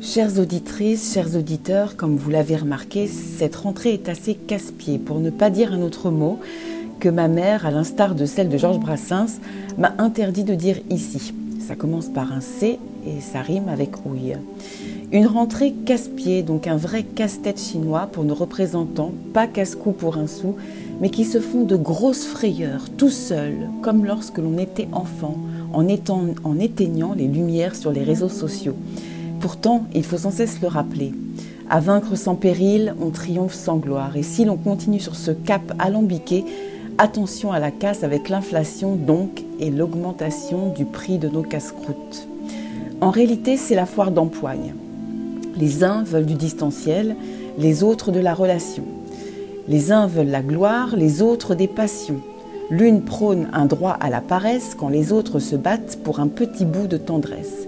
Chères auditrices, chers auditeurs, comme vous l'avez remarqué, cette rentrée est assez casse-pied, pour ne pas dire un autre mot, que ma mère, à l'instar de celle de Georges Brassens, m'a interdit de dire ici. Ça commence par un C et ça rime avec ouille. Une rentrée casse-pied, donc un vrai casse-tête chinois pour nos représentants, pas casse-cou pour un sou, mais qui se font de grosses frayeurs, tout seuls, comme lorsque l'on était enfant, en, en éteignant les lumières sur les réseaux sociaux. Pourtant, il faut sans cesse le rappeler. À vaincre sans péril, on triomphe sans gloire. Et si l'on continue sur ce cap alambiqué, attention à la casse avec l'inflation donc et l'augmentation du prix de nos casse-croûtes. En réalité, c'est la foire d'empoigne. Les uns veulent du distanciel, les autres de la relation. Les uns veulent la gloire, les autres des passions. L'une prône un droit à la paresse quand les autres se battent pour un petit bout de tendresse.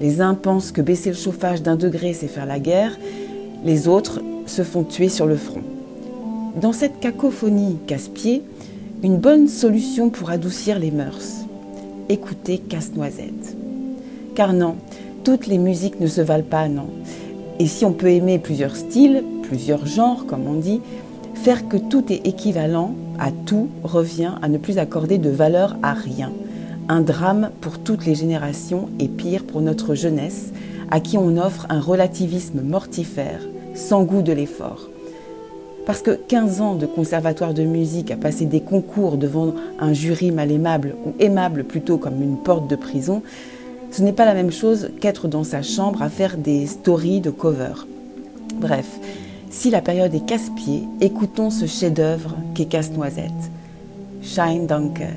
Les uns pensent que baisser le chauffage d'un degré, c'est faire la guerre. Les autres se font tuer sur le front. Dans cette cacophonie casse-pied, une bonne solution pour adoucir les mœurs. Écoutez Casse-Noisette. Car non, toutes les musiques ne se valent pas, non. Et si on peut aimer plusieurs styles, plusieurs genres, comme on dit, faire que tout est équivalent à tout revient à ne plus accorder de valeur à rien. Un drame pour toutes les générations et pire pour notre jeunesse, à qui on offre un relativisme mortifère, sans goût de l'effort. Parce que 15 ans de conservatoire de musique à passer des concours devant un jury mal aimable, ou aimable plutôt comme une porte de prison, ce n'est pas la même chose qu'être dans sa chambre à faire des stories de cover. Bref, si la période est casse-pied, écoutons ce chef-d'œuvre qu'est Casse-Noisette. Shine Danke.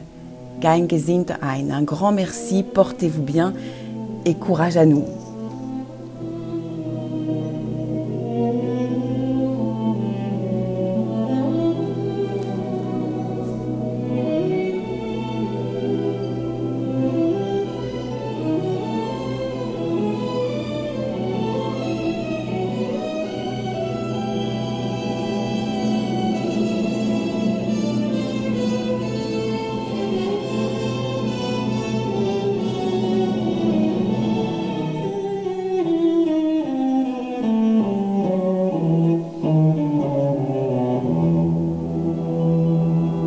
Un grand merci, portez-vous bien et courage à nous.